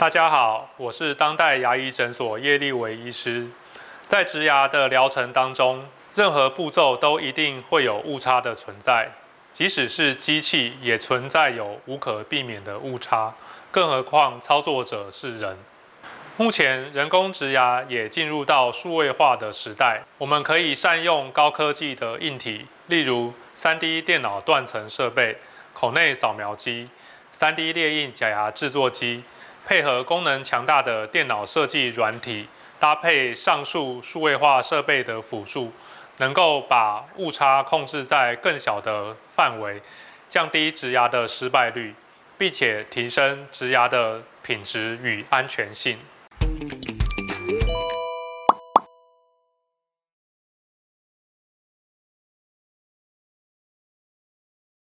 大家好，我是当代牙医诊所叶立伟医师。在植牙的疗程当中，任何步骤都一定会有误差的存在，即使是机器也存在有无可避免的误差，更何况操作者是人。目前人工植牙也进入到数位化的时代，我们可以善用高科技的硬体，例如 3D 电脑断层设备、口内扫描机、3D 列印假牙制作机。配合功能强大的电脑设计软体，搭配上述数位化设备的辅助，能够把误差控制在更小的范围，降低植牙的失败率，并且提升植牙的品质与安全性。